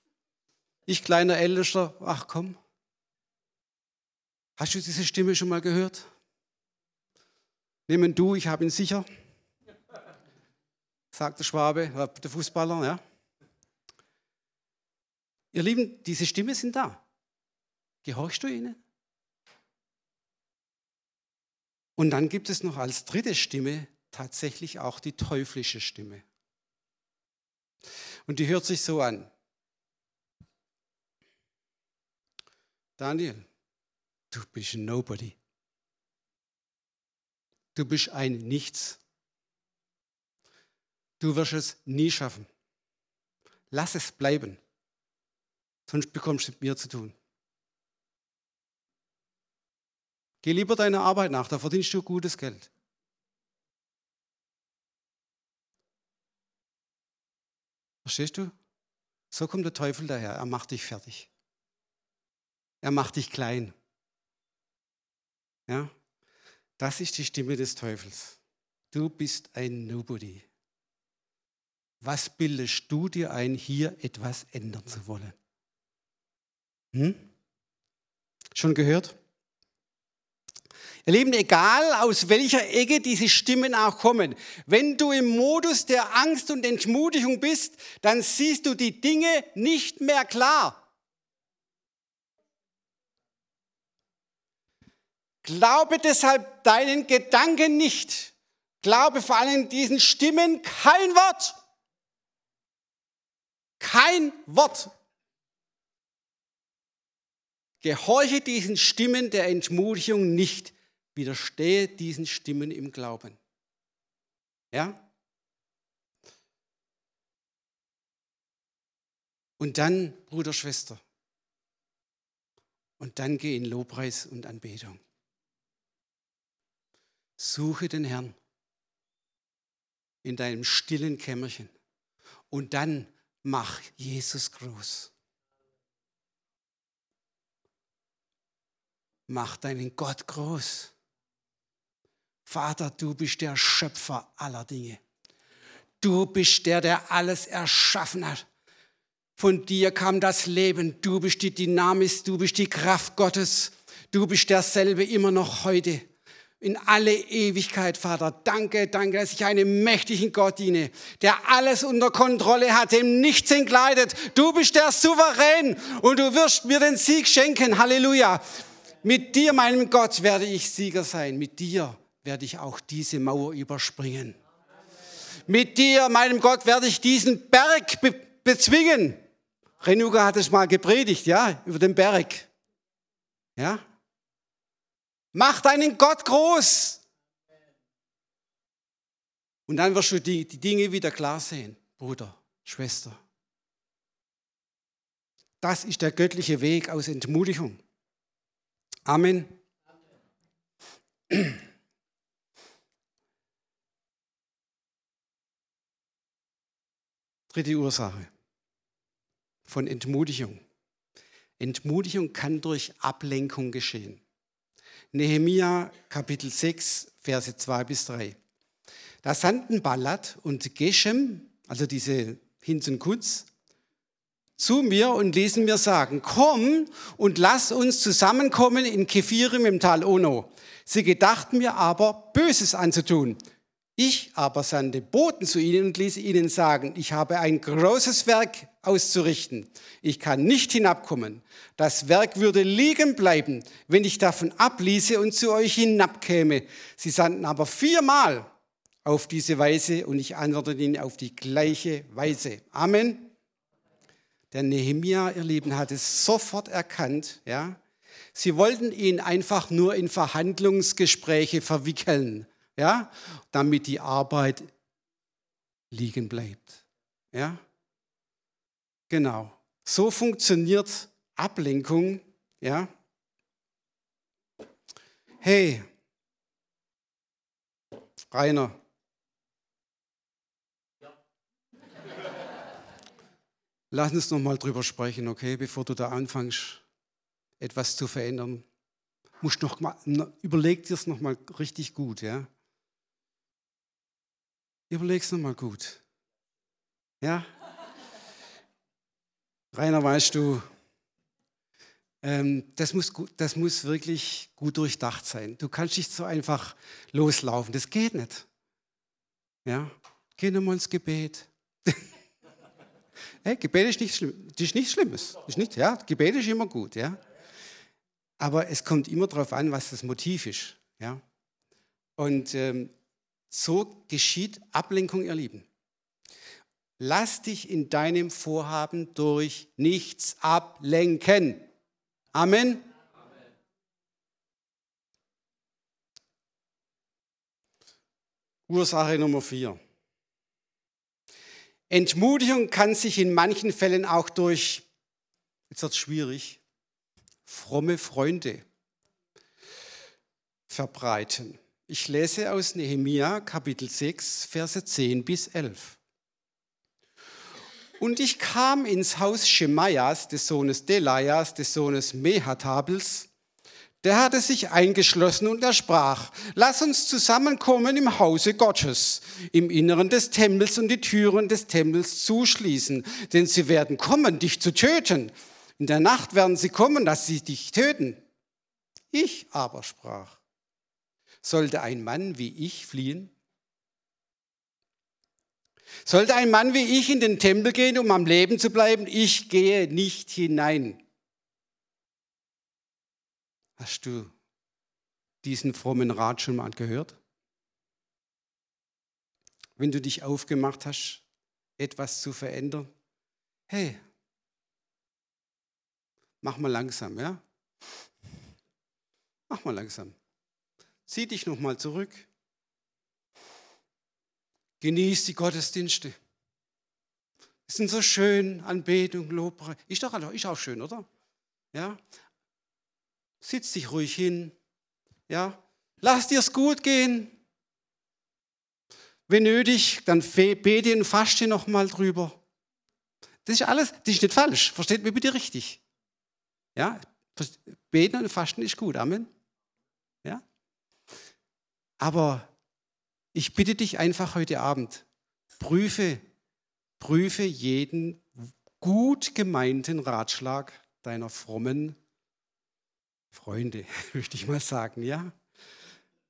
Ich, kleiner Ältester, ach komm. Hast du diese Stimme schon mal gehört? Nehmen du, ich habe ihn sicher, sagt der Schwabe, äh, der Fußballer. Ja? Ihr Lieben, diese Stimmen sind da. Gehorchst du ihnen? Und dann gibt es noch als dritte Stimme tatsächlich auch die teuflische Stimme. Und die hört sich so an. Daniel, du bist nobody. Du bist ein Nichts. Du wirst es nie schaffen. Lass es bleiben, sonst bekommst du mit mir zu tun. Geh lieber deiner Arbeit nach, da verdienst du gutes Geld. Verstehst du? So kommt der Teufel daher. Er macht dich fertig. Er macht dich klein. Ja? Das ist die Stimme des Teufels. Du bist ein Nobody. Was bildest du dir ein, hier etwas ändern zu wollen? Hm? Schon gehört? Ihr Lieben, egal aus welcher Ecke diese Stimmen auch kommen, wenn du im Modus der Angst und Entmutigung bist, dann siehst du die Dinge nicht mehr klar. Glaube deshalb deinen Gedanken nicht. Glaube vor allem diesen Stimmen kein Wort. Kein Wort. Gehorche diesen Stimmen der Entmutigung nicht. Widerstehe diesen Stimmen im Glauben. Ja? Und dann, Bruder, Schwester. Und dann geh in Lobpreis und Anbetung. Suche den Herrn in deinem stillen Kämmerchen und dann mach Jesus groß. Mach deinen Gott groß. Vater, du bist der Schöpfer aller Dinge. Du bist der, der alles erschaffen hat. Von dir kam das Leben. Du bist die Dynamis, du bist die Kraft Gottes. Du bist derselbe immer noch heute in alle Ewigkeit, Vater. Danke, danke, dass ich einem mächtigen Gott diene, der alles unter Kontrolle hat, dem nichts entgleitet. Du bist der Souverän und du wirst mir den Sieg schenken. Halleluja. Mit dir, meinem Gott, werde ich Sieger sein. Mit dir werde ich auch diese Mauer überspringen. Mit dir, meinem Gott, werde ich diesen Berg be bezwingen. Renuga hat es mal gepredigt, ja, über den Berg. Ja? Mach deinen Gott groß. Und dann wirst du die, die Dinge wieder klar sehen, Bruder, Schwester. Das ist der göttliche Weg aus Entmutigung. Amen. Dritte Ursache von Entmutigung. Entmutigung kann durch Ablenkung geschehen. Nehemia Kapitel 6, Verse 2 bis 3. Da sandten Ballat und Geshem, also diese Hinz und Kunz, zu mir und ließen mir sagen, komm und lass uns zusammenkommen in Kephirim im Tal Ono. Sie gedachten mir aber, Böses anzutun. Ich aber sandte Boten zu ihnen und ließ ihnen sagen, ich habe ein großes Werk auszurichten. Ich kann nicht hinabkommen. Das Werk würde liegen bleiben, wenn ich davon abließe und zu euch hinabkäme. Sie sandten aber viermal auf diese Weise und ich antwortete ihnen auf die gleiche Weise. Amen. Der Nehemia, ihr Lieben, hat es sofort erkannt, ja. Sie wollten ihn einfach nur in Verhandlungsgespräche verwickeln ja, damit die Arbeit liegen bleibt. Ja? Genau. So funktioniert Ablenkung, ja? Hey, Rainer. Lass uns noch mal drüber sprechen, okay, bevor du da anfängst, etwas zu verändern. Musst noch mal, überleg dir es noch mal richtig gut, ja. Überleg's nochmal gut. Ja? Rainer, weißt du, ähm, das, muss, das muss wirklich gut durchdacht sein. Du kannst nicht so einfach loslaufen. Das geht nicht. Ja? Geh nochmal ins Gebet. hey, Gebet ist nichts Schlimmes. Das ist nichts Schlimmes. Ist nicht, ja? Gebet ist immer gut. Ja? Aber es kommt immer darauf an, was das Motiv ist. Ja? Und ähm, so geschieht Ablenkung, ihr Lieben. Lass dich in deinem Vorhaben durch nichts ablenken. Amen. Ursache Nummer vier. Entmutigung kann sich in manchen Fällen auch durch, jetzt wird es schwierig, fromme Freunde verbreiten. Ich lese aus Nehemia Kapitel 6, Verse 10 bis 11. Und ich kam ins Haus Schemaias, des Sohnes Delajas, des Sohnes Mehatabels. Der hatte sich eingeschlossen und er sprach, lass uns zusammenkommen im Hause Gottes, im Inneren des Tempels und die Türen des Tempels zuschließen, denn sie werden kommen, dich zu töten. In der Nacht werden sie kommen, dass sie dich töten. Ich aber sprach, sollte ein Mann wie ich fliehen? Sollte ein Mann wie ich in den Tempel gehen, um am Leben zu bleiben? Ich gehe nicht hinein. Hast du diesen frommen Rat schon mal gehört? Wenn du dich aufgemacht hast, etwas zu verändern, hey, mach mal langsam, ja? Mach mal langsam. Zieh dich nochmal zurück. Genieß die Gottesdienste. Die sind so schön, Anbetung, Lobpreis. Ist doch ist auch schön, oder? Ja. Sitz dich ruhig hin. Ja. Lass dir's gut gehen. Wenn nötig, dann bete und faste noch mal drüber. Das ist alles, das ist nicht falsch. Versteht mir bitte richtig. Ja. Beten und fasten ist gut. Amen. Aber ich bitte dich einfach heute Abend, prüfe, prüfe jeden gut gemeinten Ratschlag deiner frommen Freunde, möchte ich mal sagen, ja?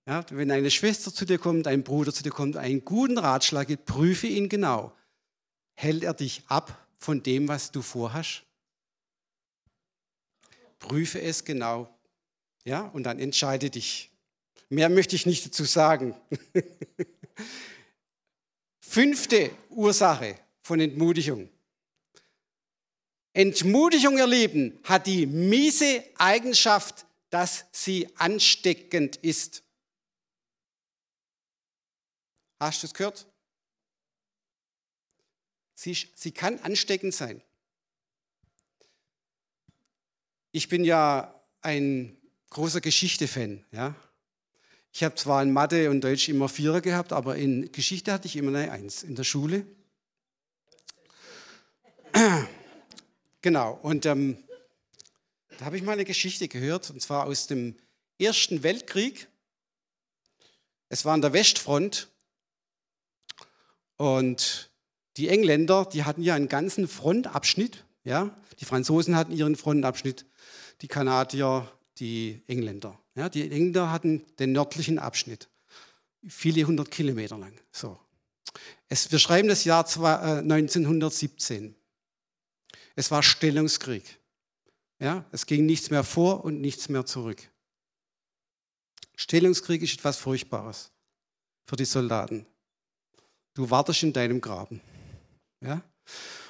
Ja, wenn eine Schwester zu dir kommt, ein Bruder zu dir kommt, einen guten Ratschlag gibt, prüfe ihn genau. Hält er dich ab von dem, was du vorhast? Prüfe es genau. Ja, und dann entscheide dich. Mehr möchte ich nicht dazu sagen. Fünfte Ursache von Entmutigung. Entmutigung, ihr Lieben, hat die miese Eigenschaft, dass sie ansteckend ist. Hast du es gehört? Sie, sie kann ansteckend sein. Ich bin ja ein großer Geschichte-Fan. Ja? Ich habe zwar in Mathe und Deutsch immer Vierer gehabt, aber in Geschichte hatte ich immer eine Eins in der Schule. Genau, und ähm, da habe ich mal eine Geschichte gehört, und zwar aus dem Ersten Weltkrieg. Es war an der Westfront und die Engländer, die hatten ja einen ganzen Frontabschnitt. Ja? Die Franzosen hatten ihren Frontabschnitt, die Kanadier, die Engländer. Ja? Die Engländer hatten den nördlichen Abschnitt, viele hundert Kilometer lang. So. Es, wir schreiben das Jahr 1917. Es war Stellungskrieg. Ja, es ging nichts mehr vor und nichts mehr zurück. Stellungskrieg ist etwas Furchtbares für die Soldaten. Du wartest in deinem Graben. Ja?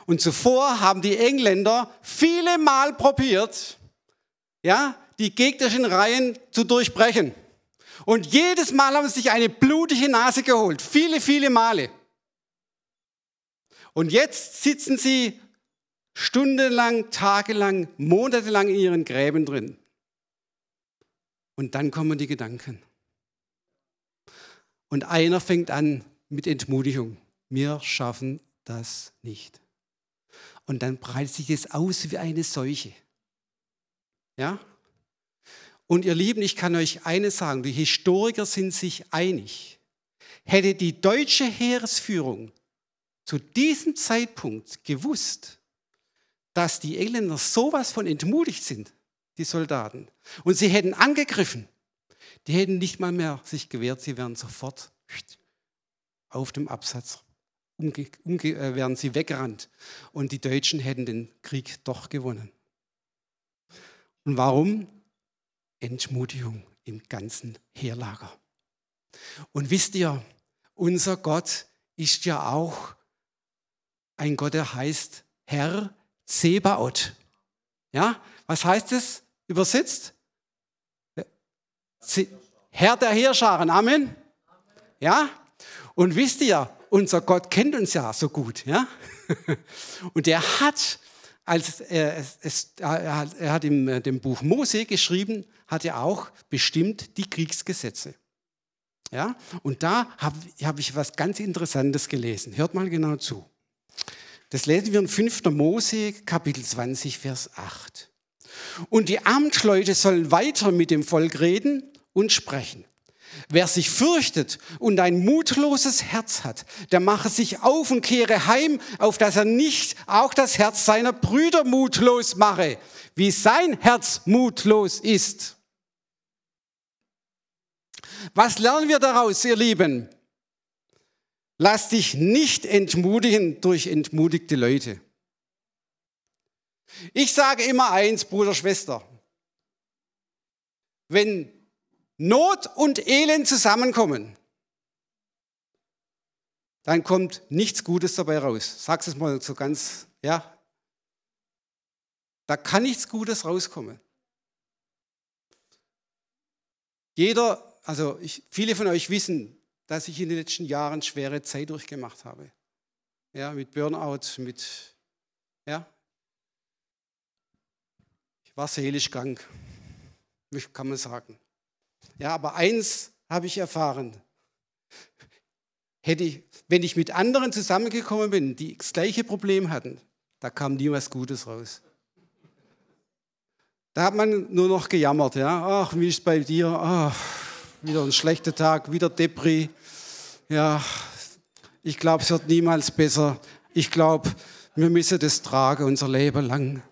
Und zuvor haben die Engländer viele Mal probiert, ja, die gegnerischen Reihen zu durchbrechen. Und jedes Mal haben sie sich eine blutige Nase geholt. Viele, viele Male. Und jetzt sitzen sie stundenlang, tagelang, monatelang in ihren Gräben drin. Und dann kommen die Gedanken. Und einer fängt an mit Entmutigung. Wir schaffen das nicht. Und dann breitet sich es aus wie eine Seuche. Ja? Und ihr Lieben, ich kann euch eines sagen, die Historiker sind sich einig. Hätte die deutsche Heeresführung zu diesem Zeitpunkt gewusst, dass die Engländer sowas von entmutigt sind, die Soldaten, und sie hätten angegriffen, die hätten nicht mal mehr sich gewehrt, sie wären sofort auf dem Absatz, umge, umge, äh, wären sie weggerannt und die Deutschen hätten den Krieg doch gewonnen. Und warum? Entmutigung im ganzen Heerlager. Und wisst ihr, unser Gott ist ja auch ein Gott, der heißt Herr Zebaot. Ja, was heißt es übersetzt? Herr der Heerscharen. Amen. Ja, und wisst ihr, unser Gott kennt uns ja so gut. Ja, und er hat, als er, es, er hat, im äh, dem Buch Mose geschrieben, hat er auch bestimmt die Kriegsgesetze. Ja, und da habe hab ich was ganz Interessantes gelesen. Hört mal genau zu. Das lesen wir in 5. Mose, Kapitel 20, Vers 8. Und die Amtsleute sollen weiter mit dem Volk reden und sprechen. Wer sich fürchtet und ein mutloses Herz hat, der mache sich auf und kehre heim, auf dass er nicht auch das Herz seiner Brüder mutlos mache, wie sein Herz mutlos ist. Was lernen wir daraus, ihr Lieben? Lass dich nicht entmutigen durch entmutigte Leute. Ich sage immer eins, Bruder, Schwester. Wenn Not und Elend zusammenkommen, dann kommt nichts Gutes dabei raus. Sag's es mal so ganz, ja. Da kann nichts Gutes rauskommen. Jeder, also ich, viele von euch wissen, dass ich in den letzten Jahren schwere Zeit durchgemacht habe. Ja, mit Burnout, mit, ja. Ich war seelisch krank, kann man sagen. Ja, aber eins habe ich erfahren. Hätte ich, wenn ich mit anderen zusammengekommen bin, die das gleiche Problem hatten, da kam nie was Gutes raus. Da hat man nur noch gejammert, ja. Ach, wie ist es bei dir? Ach, wieder ein schlechter Tag, wieder Depri. Ja, ich glaube, es wird niemals besser. Ich glaube, wir müssen das tragen unser Leben lang.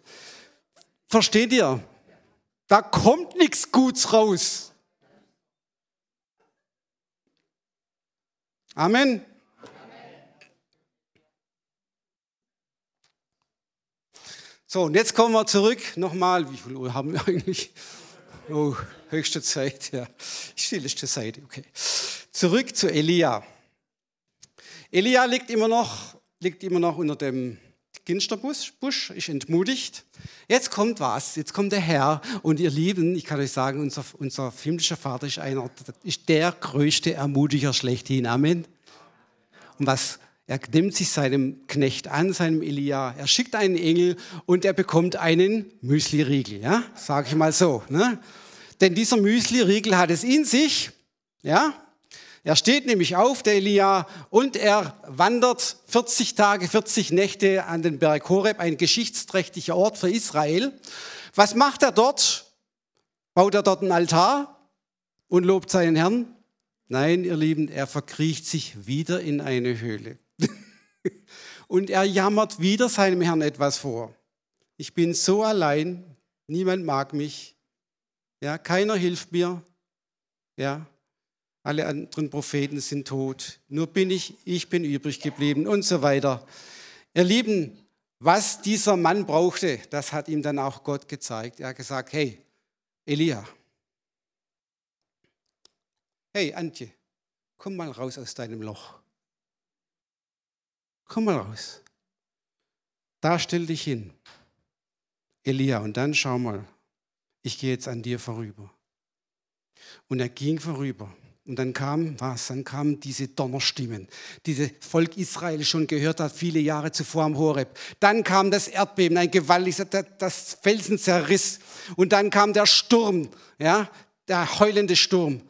Versteht ihr? Da kommt nichts Gutes raus. Amen. So, und jetzt kommen wir zurück nochmal. Wie viel Uhr haben wir eigentlich? Oh, höchste Zeit, ja. Stilleste Seite, okay. Zurück zu Elia. Elia liegt immer noch, liegt immer noch unter dem Ginsterbusch, ist entmutigt. Jetzt kommt was, jetzt kommt der Herr und ihr Lieben, ich kann euch sagen, unser, unser himmlischer Vater ist, einer, ist der größte Ermutiger schlechthin. Amen. Und was er nimmt sich seinem Knecht an, seinem Elia. Er schickt einen Engel und er bekommt einen Müsli-Riegel. Ja, sage ich mal so. Ne? Denn dieser Müsli-Riegel hat es in sich. Ja, er steht nämlich auf, der Elia, und er wandert 40 Tage, 40 Nächte an den Berg Horeb, ein geschichtsträchtiger Ort für Israel. Was macht er dort? Baut er dort einen Altar und lobt seinen Herrn? Nein, ihr Lieben, er verkriecht sich wieder in eine Höhle. und er jammert wieder seinem Herrn etwas vor. Ich bin so allein, niemand mag mich, ja, keiner hilft mir, ja, alle anderen Propheten sind tot, nur bin ich, ich bin übrig geblieben und so weiter. Ihr Lieben, was dieser Mann brauchte, das hat ihm dann auch Gott gezeigt. Er hat gesagt, hey, Elia, hey Antje, komm mal raus aus deinem Loch. Komm mal raus. Da stell dich hin. Elia, und dann schau mal, ich gehe jetzt an dir vorüber. Und er ging vorüber. Und dann kam was? Dann kamen diese Donnerstimmen, die das Volk Israel schon gehört hat, viele Jahre zuvor am Horeb. Dann kam das Erdbeben, ein gewaltiges, das Felsen zerriss. Und dann kam der Sturm, ja, der heulende Sturm.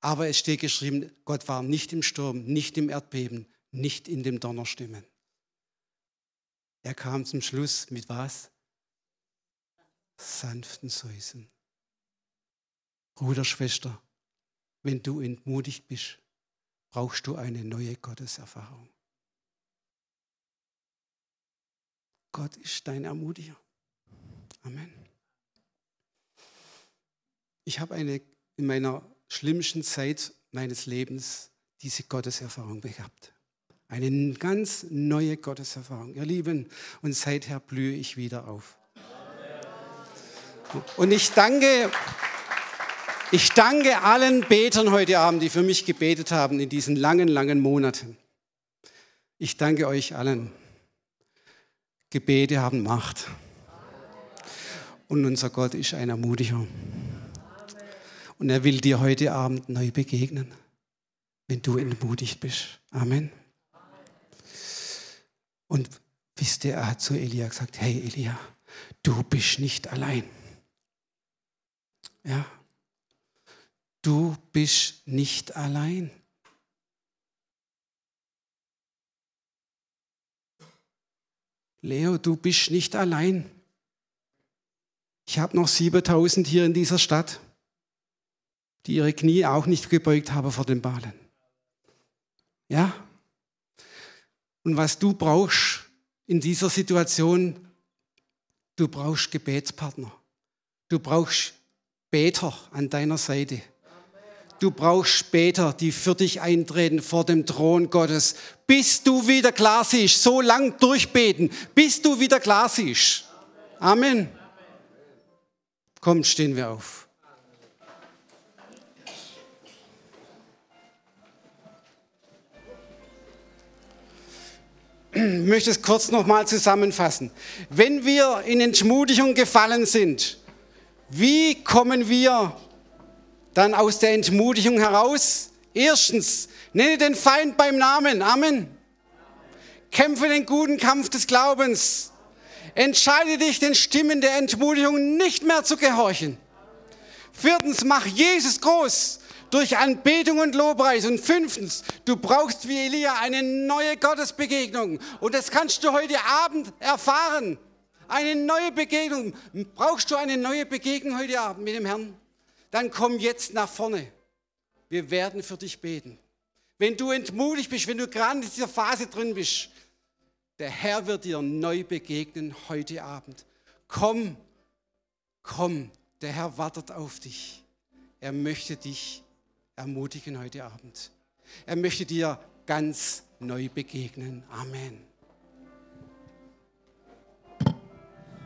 Aber es steht geschrieben, Gott war nicht im Sturm, nicht im Erdbeben, nicht in dem Donnerstimmen. Er kam zum Schluss mit was? Sanften Säusen. Bruder, Schwester, wenn du entmutigt bist, brauchst du eine neue Gotteserfahrung. Gott ist dein Ermutiger. Amen. Ich habe eine in meiner schlimmsten Zeit meines Lebens diese Gotteserfahrung gehabt. Eine ganz neue Gotteserfahrung. Ihr Lieben, und seither blühe ich wieder auf. Und ich danke, ich danke allen Betern heute Abend, die für mich gebetet haben in diesen langen, langen Monaten. Ich danke euch allen. Gebete haben Macht. Und unser Gott ist ein Ermutiger. Und er will dir heute Abend neu begegnen, wenn du entmutigt bist. Amen. Und wisst ihr, er hat zu Elia gesagt, hey Elia, du bist nicht allein. Ja, du bist nicht allein. Leo, du bist nicht allein. Ich habe noch 7000 hier in dieser Stadt, die ihre Knie auch nicht gebeugt haben vor den Balen. Ja, und was du brauchst in dieser Situation, du brauchst Gebetspartner. Du brauchst Beter an deiner Seite. Du brauchst Beter, die für dich eintreten vor dem Thron Gottes, bis du wieder klar siehst. So lang durchbeten, bis du wieder klar siehst. Amen. Komm, stehen wir auf. möchte es kurz nochmal zusammenfassen. Wenn wir in Entmutigung gefallen sind, wie kommen wir dann aus der Entmutigung heraus? Erstens, nenne den Feind beim Namen. Amen. Kämpfe den guten Kampf des Glaubens. Entscheide dich, den Stimmen der Entmutigung nicht mehr zu gehorchen. Viertens, mach Jesus groß durch Anbetung und Lobpreis. Und fünftens, du brauchst wie Elia eine neue Gottesbegegnung. Und das kannst du heute Abend erfahren. Eine neue Begegnung. Brauchst du eine neue Begegnung heute Abend mit dem Herrn? Dann komm jetzt nach vorne. Wir werden für dich beten. Wenn du entmutigt bist, wenn du gerade in dieser Phase drin bist, der Herr wird dir neu begegnen heute Abend. Komm, komm, der Herr wartet auf dich. Er möchte dich ermutigen heute Abend. Er möchte dir ganz neu begegnen. Amen.